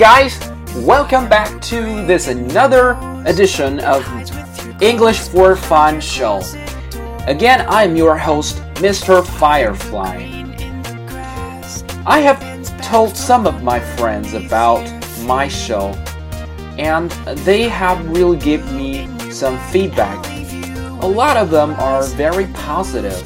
Guys, welcome back to this another edition of English for Fun show. Again, I'm your host, Mr. Firefly. I have told some of my friends about my show, and they have really given me some feedback. A lot of them are very positive,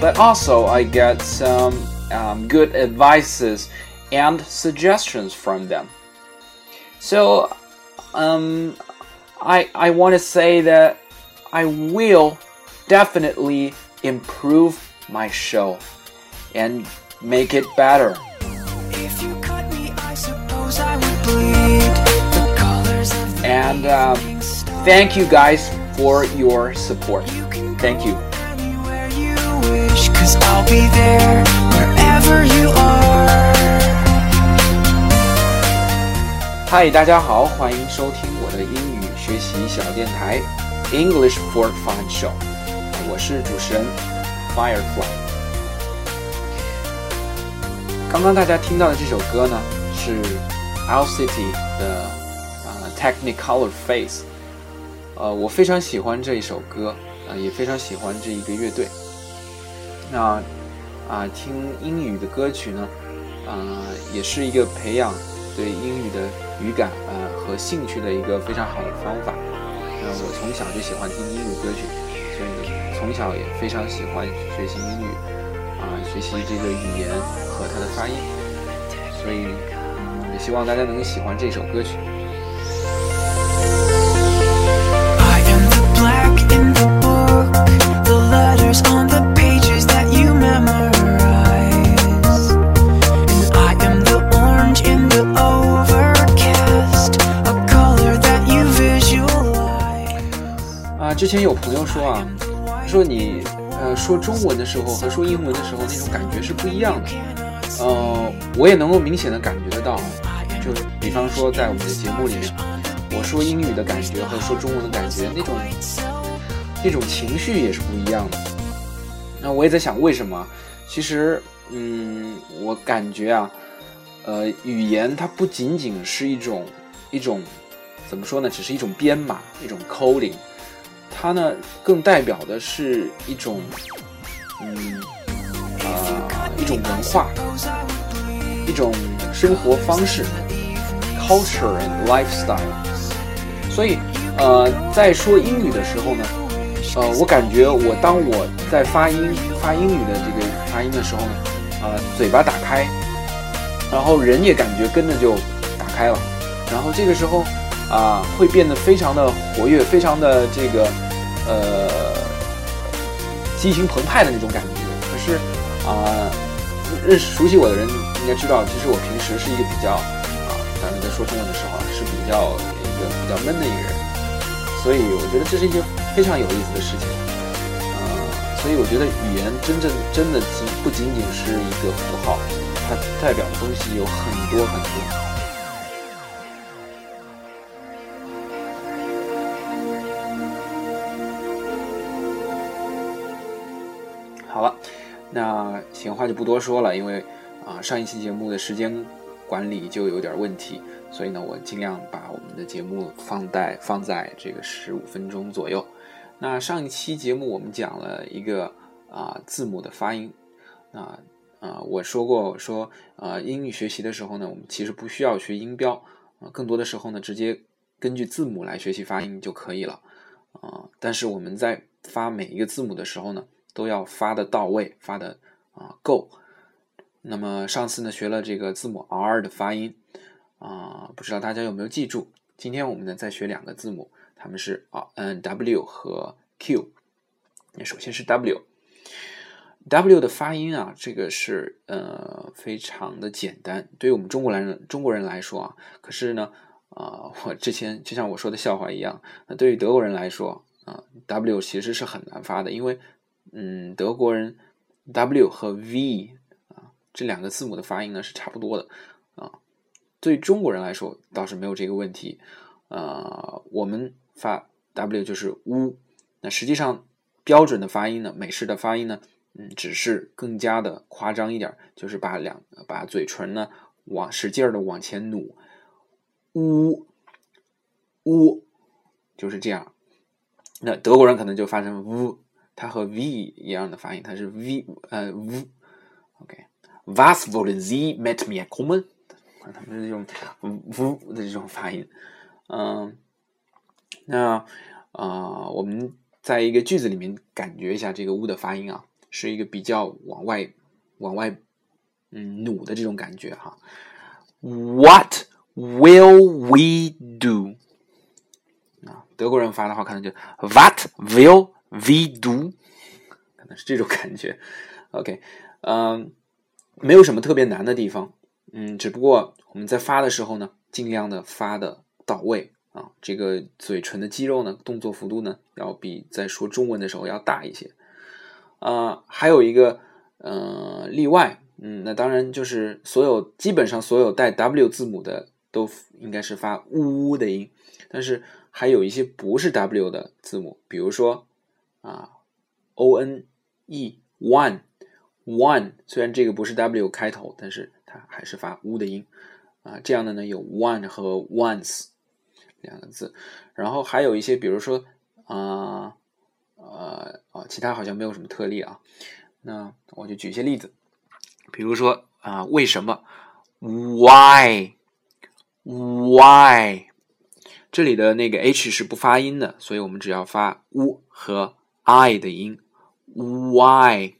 but also I get some um, good advices and suggestions from them. So, um, I I want to say that I will definitely improve my show and make it better. And um, thank you guys for your support. Thank you. 嗨，大家好，欢迎收听我的英语学习小电台 English for Fun Show，我是主持人 Firefly。刚刚大家听到的这首歌呢，是 Owl City 的啊、Technicolor Face。呃，我非常喜欢这一首歌，啊、也非常喜欢这一个乐队。那啊、听英语的歌曲呢，啊、也是一个培养对英语的语感呃和兴趣的一个非常好的方法。那我从小就喜欢听英语歌曲，所以，从小也非常喜欢学习英语啊、学习这个语言和它的发音。所以，嗯，也希望大家能喜欢这首歌曲。I am the black in the book, the letters on 之前有朋友说啊，说你呃说中文的时候和说英文的时候那种感觉是不一样的。呃，我也能够明显的感觉得到，就比方说在我们的节目里面，我说英语的感觉和说中文的感觉那种那种情绪也是不一样的。那我也在想为什么？其实，嗯，我感觉啊，呃，语言它不仅仅是一种一种怎么说呢？只是一种编码，一种 coding。它呢更代表的是一种，嗯，呃，一种文化，一种生活方式，culture and lifestyle。所以，呃，在说英语的时候呢，呃，我感觉我当我在发音发英语的这个发音的时候呢，呃，嘴巴打开，然后人也感觉跟着就打开了，然后这个时候啊、会变得非常的活跃，非常的这个呃激情澎湃的那种感觉。可是啊、认识熟悉我的人应该知道，其实我平时是一个比较啊，咱们在说中文的时候啊，是比较一个比较闷的一个人，所以我觉得这是一件非常有意思的事情。嗯，所以我觉得语言真正真的仅不仅仅是一个符号，它代表的东西有很多很多。好了，那闲话就不多说了，因为啊、上一期节目的时间管理就有点问题，所以呢，我尽量把我们的节目放在放在这个十五分钟左右。那上一期节目我们讲了一个啊、字母的发音，那啊、我说过说啊、英语学习的时候呢，我们其实不需要学音标啊、更多的时候呢，直接根据字母来学习发音就可以了啊、但是我们在发每一个字母的时候呢，都要发的到位，发的啊、够。那么上次呢学了这个字母 R 的发音啊、不知道大家有没有记住？今天我们呢再学两个字母，它们是啊嗯 W 和 Q。那首先是 W。W 的发音啊，这个是呃非常的简单，对于我们中国人中国人来说啊，可是呢，啊、我之前就像我说的笑话一样，那对于德国人来说啊、w 其实是很难发的，因为嗯，德国人 W 和 V 啊这两个字母的发音呢是差不多的啊。对中国人来说倒是没有这个问题，呃，我们发 W 就是乌，那实际上标准的发音呢，美式的发音呢，嗯，只是更加的夸张一点，就是把两把嘴唇呢往使劲儿的往前努，呜呜，就是这样。那德国人可能就发成呜它和 v 一样的发音，它是 v 呃 v。OK，Was wollen Sie mit mir kommen？他们是这种 v 的这种发音。嗯，那啊，我们在一个句子里面感觉一下这个 u 的发音啊，是一个比较往外往外嗯努的这种感觉哈。What will we do？啊，德国人发的话可能就 What will v d 可能是这种感觉。OK，嗯，没有什么特别难的地方，嗯，只不过我们在发的时候呢，尽量的发的到位啊，这个嘴唇的肌肉呢，动作幅度呢，要比在说中文的时候要大一些。啊，还有一个呃例外。嗯，那当然就是所有基本上所有带 W 字母的都应该是发呜呜的音，但是还有一些不是 W 的字母，比如说啊 O N E one one，虽然这个不是 W 开头，但是它还是发 u 的音啊。这样的呢有 one 和 once 两个字，然后还有一些比如说啊呃啊，其他好像没有什么特例啊。那我就举一些例子。比如说啊，为什么？Why？Why？这里的那个 h 是不发音的，所以我们只要发 u 和 i 的音。Why？Why？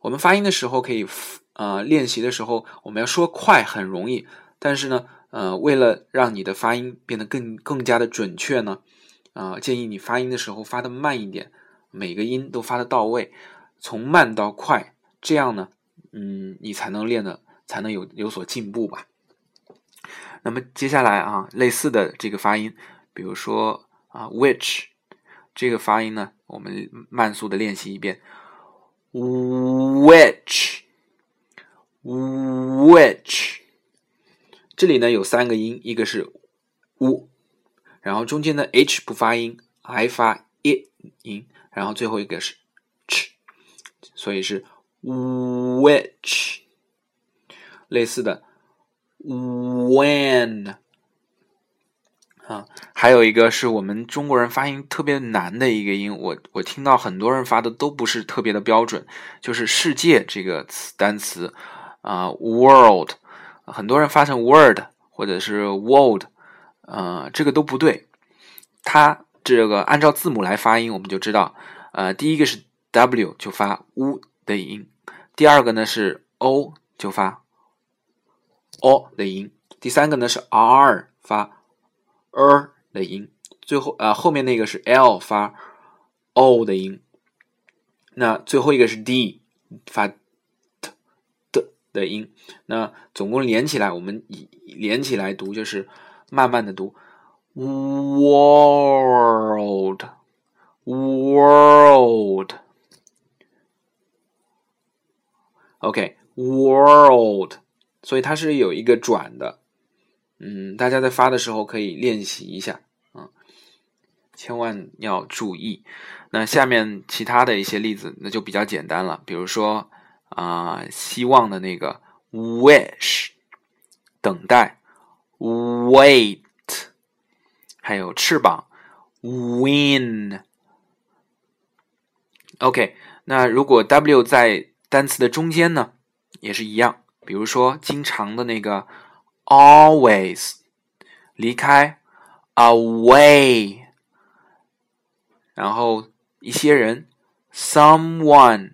我们发音的时候可以呃练习的时候，我们要说快很容易，但是呢，呃，为了让你的发音变得更更加的准确呢，啊，建议你发音的时候发的慢一点，每个音都发的到位。从慢到快，这样呢，嗯，你才能练的，才能有有所进步吧。那么接下来啊，类似的这个发音，比如说啊，which 这个发音呢，我们慢速的练习一遍，which，which，这里呢有三个音，一个是 u，然后中间的 h 不发音，i 发 i 音，然后最后一个是 ch，。所以是 which 类似的 when 啊，还有一个是我们中国人发音特别难的一个音，我我听到很多人发的都不是特别的标准，就是世界这个词单词啊 world，很多人发成 word 或者是 world，呃，这个都不对，它这个按照字母来发音，我们就知道，呃，第一个是。W 就发 u 的音，第二个呢是 O 就发 O 的音，第三个呢是 R 发 er 的音，最后啊后面那个是 L 发 O 的音，那最后一个是 D 发 t 的的音，那总共连起来我们连起来读就是慢慢的读。World world。OK，world，所以它是有一个转的，嗯，大家在发的时候可以练习一下，嗯，千万要注意。那下面其他的一些例子，那就比较简单了，比如说啊，希望的那个 wish，等待，wait，还有翅膀，win。OK，那如果 W 在单词的中间呢，也是一样。比如说，经常的那个 always 离开 away，然后一些人 someone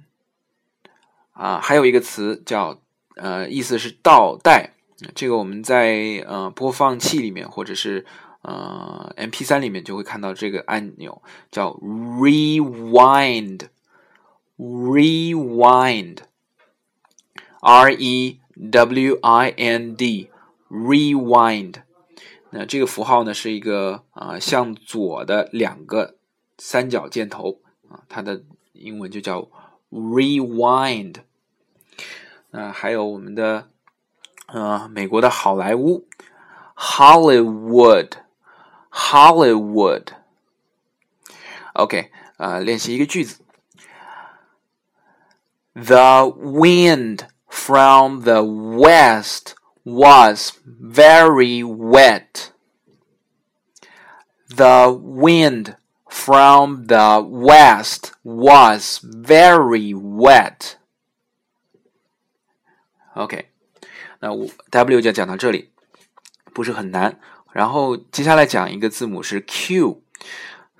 啊，还有一个词叫呃，意思是倒带。这个我们在呃播放器里面或者是呃 MP 三里面就会看到这个按钮，叫 rewind，rewind，r e w i n d d，rewind。那这个符号呢是一个啊向左的两个三角箭头啊，它的英文就叫 rewind。那还有我们的呃美国的好莱坞，Hollywood，Hollywood。OK，啊练习一个句子。The wind from the west was very wet. The wind from the west was very wet. OK，那我 W 就讲到这里，不是很难。然后接下来讲一个字母是 Q。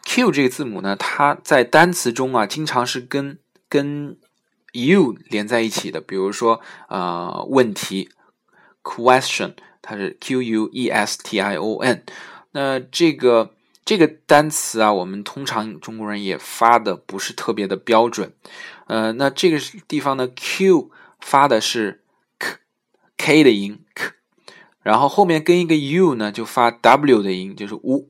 Q 这个字母呢，它在单词中啊，经常是跟跟 you 连在一起的。比如说，呃，问题 question，它是 Q U E S T I O N。那这个这个单词啊，我们通常中国人也发的不是特别的标准。呃，那这个地方呢，Q 发的是 k k 的音 k，然后后面跟一个 u 呢，就发 w 的音，就是 u。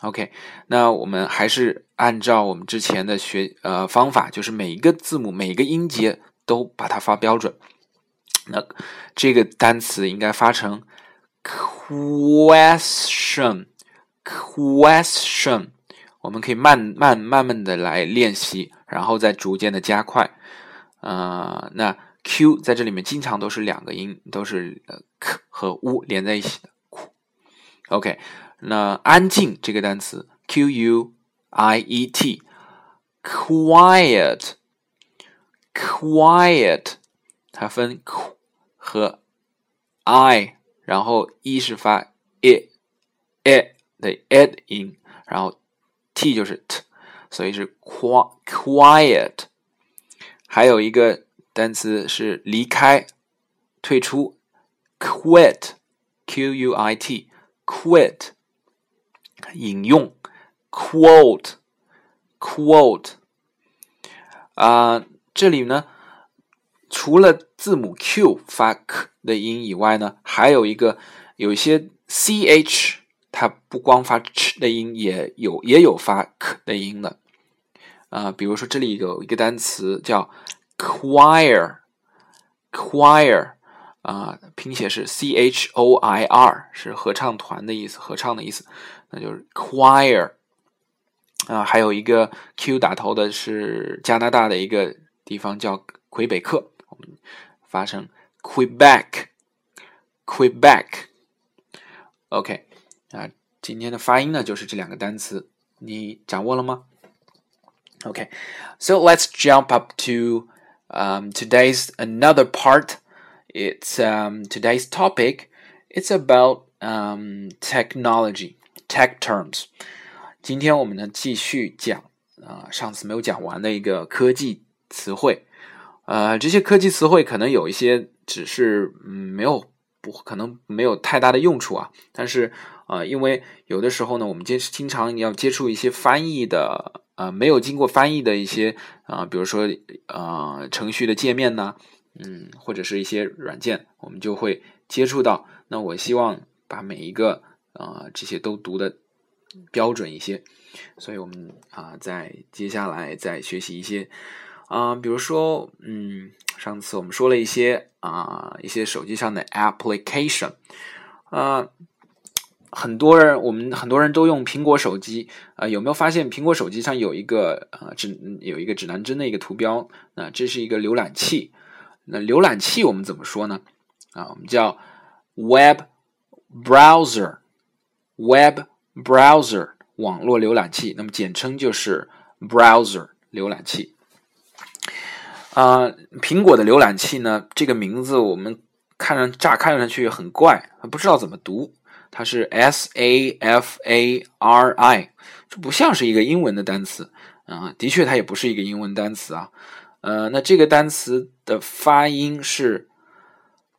OK，那我们还是按照我们之前的学呃方法，就是每一个字母每一个音节都把它发标准。那这个单词应该发成 question，question。我们可以慢慢慢慢的来练习，然后再逐渐的加快。呃，那 q 在这里面经常都是两个音，都是 k 和 u 连在一起的。OK。那安静这个单词，q u i e t，quiet，quiet，它分 q 和 i，然后 e 是发 i i 的 i 音，然后 t 就是 t，所以是 quiet。还有一个单词是离开、退出，quit，q u i t，quit。引用，quote，quote，啊，这里呢，除了字母 q 发 k 的音以外呢，还有一个有一些 ch，它不光发 ch 的音，也有也有发 k 的音的，啊，比如说这里有一个单词叫 choir，choir，啊，拼写是 c h o i r，是合唱团的意思，合唱的意思。那就是 choir 啊，还有一个 Q 打头的是加拿大的一个地方叫魁北克，我们发成 Quebec，Quebec。OK 啊，今天的发音呢就是这两个单词，你掌握了吗？OK，so let's jump up to um, today's another part. It's um, today's topic. It's about um, technology tech terms，今天我们呢继续讲啊，上次没有讲完的一个科技词汇。 呃，这些科技词汇可能有一些只是嗯没有不可能没有太大的用处啊，但是呃，因为有的时候呢，我们接经常要接触一些翻译的呃没有经过翻译的一些啊，比如说呃程序的界面呢，嗯，或者是一些软件，我们就会接触到。那我希望把每一个。啊，这些都读的标准一些，所以我们啊，在接下来再学习一些啊，比如说，嗯，上次我们说了一些啊，一些手机上的 application，啊，很多人我们很多人都用苹果手机啊，有没有发现苹果手机上有一个呃指有一个指南针的一个图标？那这是一个浏览器，那浏览器我们怎么说呢？啊，我们叫 web browser。Web browser 网络浏览器，那么简称就是 browser 浏览器。啊，苹果的浏览器呢，这个名字我们看上乍看上去很怪，不知道怎么读。它是 S A F A R I，这不像是一个英文的单词啊。的确，它也不是一个英文单词啊。呃，那这个单词的发音是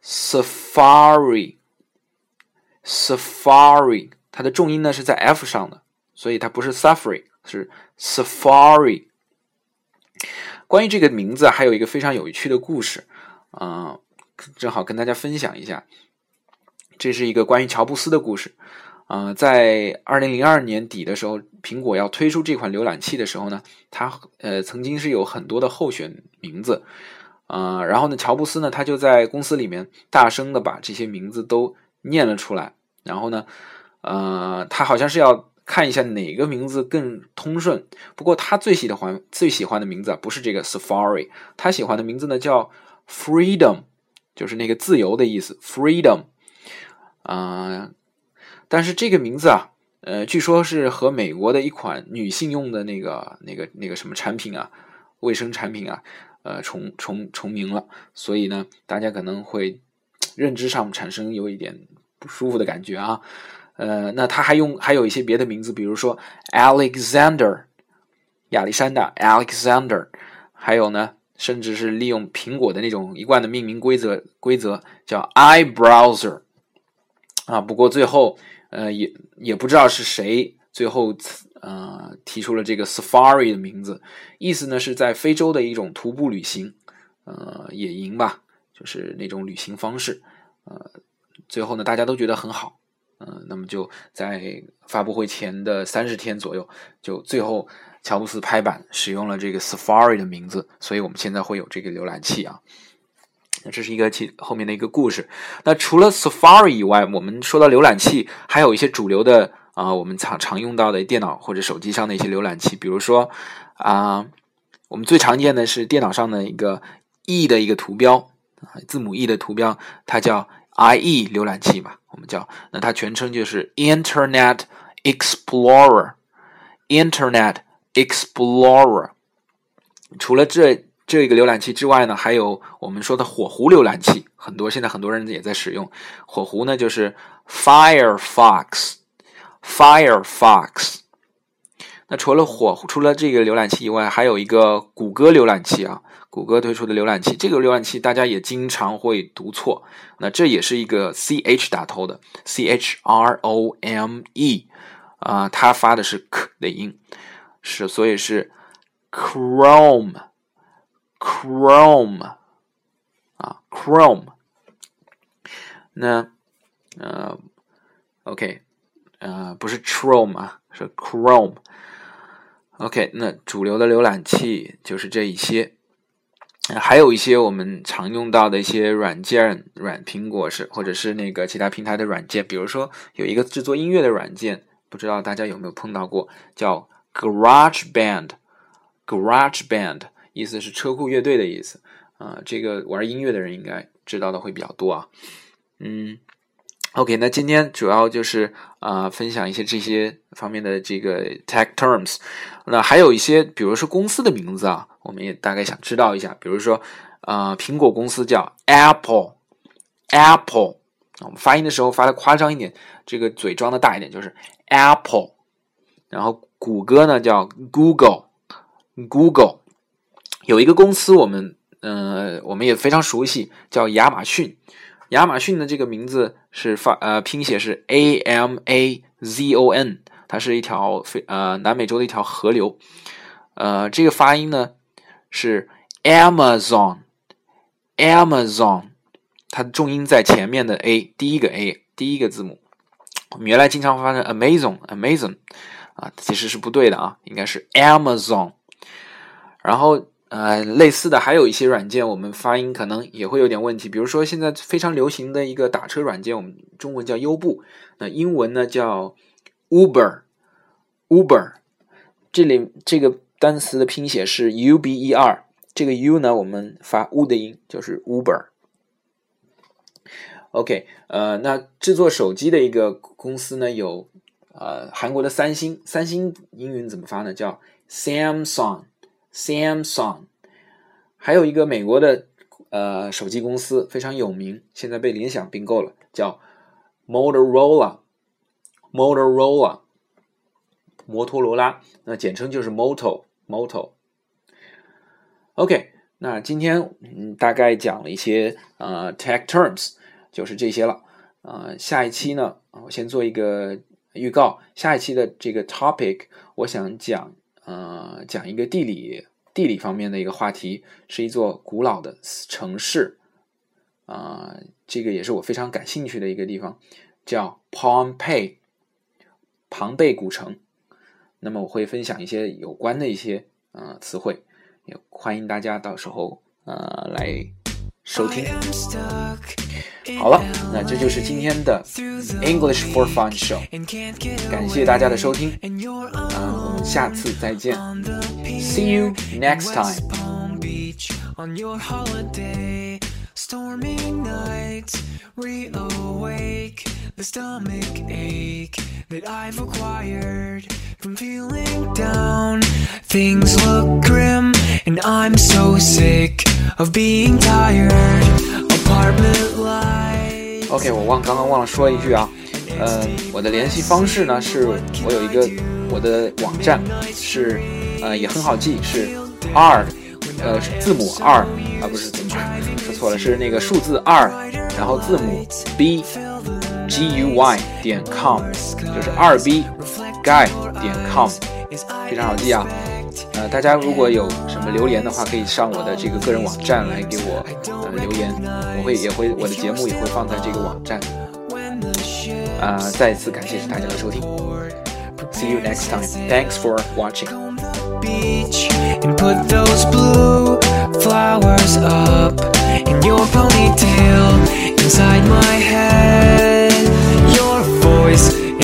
Safari，Safari。它的重音呢是在 f 上的，所以它不是 Safari，是 Safari。关于这个名字，还有一个非常有趣的故事，啊，正好跟大家分享一下。这是一个关于乔布斯的故事，啊，在二零零二年底的时候，苹果要推出这款浏览器的时候呢，它呃曾经是有很多的候选名字，啊，然后呢，乔布斯呢他就在公司里面大声的把这些名字都念了出来，然后呢。呃，他好像是要看一下哪个名字更通顺。不过他最喜欢最喜欢的名字啊，不是这个 Safari，他喜欢的名字呢叫 Freedom 就是那个自由的意思，freedom。啊、但是这个名字啊，呃，据说是和美国的一款女性用的那个、那个、那个什么产品啊，卫生产品啊，呃，重重重名了，所以呢，大家可能会认知上产生有一点不舒服的感觉啊。呃，那他还用还有一些别的名字，比如说 Alexander，亚历山大 Alexander，还有呢，甚至是利用苹果的那种一贯的命名规则规则，叫 iBrowser。啊，不过最后，呃，也也不知道是谁最后呃提出了这个 Safari 的名字，意思呢是在非洲的一种徒步旅行，呃，野营吧，就是那种旅行方式，呃，最后呢大家都觉得很好，那么就在发布会前的三十天左右，就最后乔布斯拍板使用了这个 Safari 的名字，所以我们现在会有这个浏览器啊。那这是一个其后面的一个故事。那除了 Safari 以外，我们说到浏览器，还有一些主流的啊、我们常常用到的电脑或者手机上的一些浏览器，比如说啊、我们最常见的是电脑上的一个 E 的一个图标啊，字母 E 的图标，它叫 IE 浏览器嘛，我们叫，那它全称就是 Internet Explorer，Internet Explorer。除了这这个浏览器之外呢，还有我们说的火狐浏览器，很多现在很多人也在使用。火狐呢就是 Firefox，Firefox。那除了火除了这个浏览器以外，还有一个谷歌浏览器啊，谷歌推出的浏览器。这个浏览器大家也经常会读错，那这也是一个 ch 打头的 c h r o m e 啊、它发的是 k 的音，是所以是 Chrome。Chrome 啊，Chrome。那呃，OK，呃，不是 Chrome 啊，是 Chrome。OK，那主流的浏览器就是这一些，还有一些我们常用到的一些软件，软苹果是或者是那个其他平台的软件，比如说有一个制作音乐的软件，不知道大家有没有碰到过，叫 GarageBand。GarageBand 意思是车库乐队的意思啊、这个玩音乐的人应该知道的会比较多啊。嗯，OK，那今天主要就是啊、分享一些这些方面的这个 tech terms。那还有一些，比如说公司的名字啊，我们也大概想知道一下。比如说啊、苹果公司叫 Apple，Apple，我们发音的时候发的夸张一点，这个嘴装的大一点，就是 Apple。然后谷歌呢叫 Google，Google。有一个公司我们呃我们也非常熟悉，叫亚马逊。亚马逊的这个名字是发呃拼写是 A M A Z O N，它是一条非呃南美洲的一条河流。呃，这个发音呢是 Amazon，Amazon，它的重音在前面的 A，第一个 A，第一个字母。我们原来经常发成 Amazon，Amazon 啊，其实是不对的啊，应该是 Amazon。然后呃，类似的还有一些软件，我们发音可能也会有点问题。比如说现在非常流行的一个打车软件，我们中文叫优步，那英文呢叫 Uber，Uber。这里这个单词的拼写是 U B E R，这个 U 呢我们发 U 的音，就是 Uber。OK，呃，那制作手机的一个公司呢有呃韩国的三星，三星英语怎么发呢？叫 Samsung。Samsung，还有一个美国的呃手机公司非常有名，现在被联想并购了，叫 Motorola，Motorola，摩托罗拉，那简称就是 Moto Moto，OK，那今天嗯大概讲了一些呃 tech terms，就是这些了。呃，下一期呢，我先做一个预告，下一期的这个 topic，我想讲。呃，讲一个地理地理方面的一个话题，是一座古老的城市，啊、这个也是我非常感兴趣的一个地方，叫 Pompeii，庞贝古城。那么我会分享一些有关的一些呃词汇，也欢迎大家到时候呃来收听。好了，那这就是今天的 English for Fun Show，感谢大家的收听，啊、我们下次再见，See you next time。On your holiday, stormy nights reawake the stomach ache that I've acquired from feeling down. Things look grim, and I'm so sick of being tired. Apartment life. OK，我忘刚刚忘了说一句啊，呃，我的联系方式呢是我有一个我的网站是呃也很好记，是 R 呃字母 R 啊不是字母说错了是那个数字二，然后字母 B G U Y 点 com 就是二 B guy 点 com 非常好记啊。呃，大家如果有什么留言的话，可以上我的这个个人网站来给我呃留言，我会也会我的节目也会放在这个网站。啊、再次感谢大家的收听，See you next time. Thanks for watching. Beach and put those blue flowers up in your ponytail inside my head. Your voice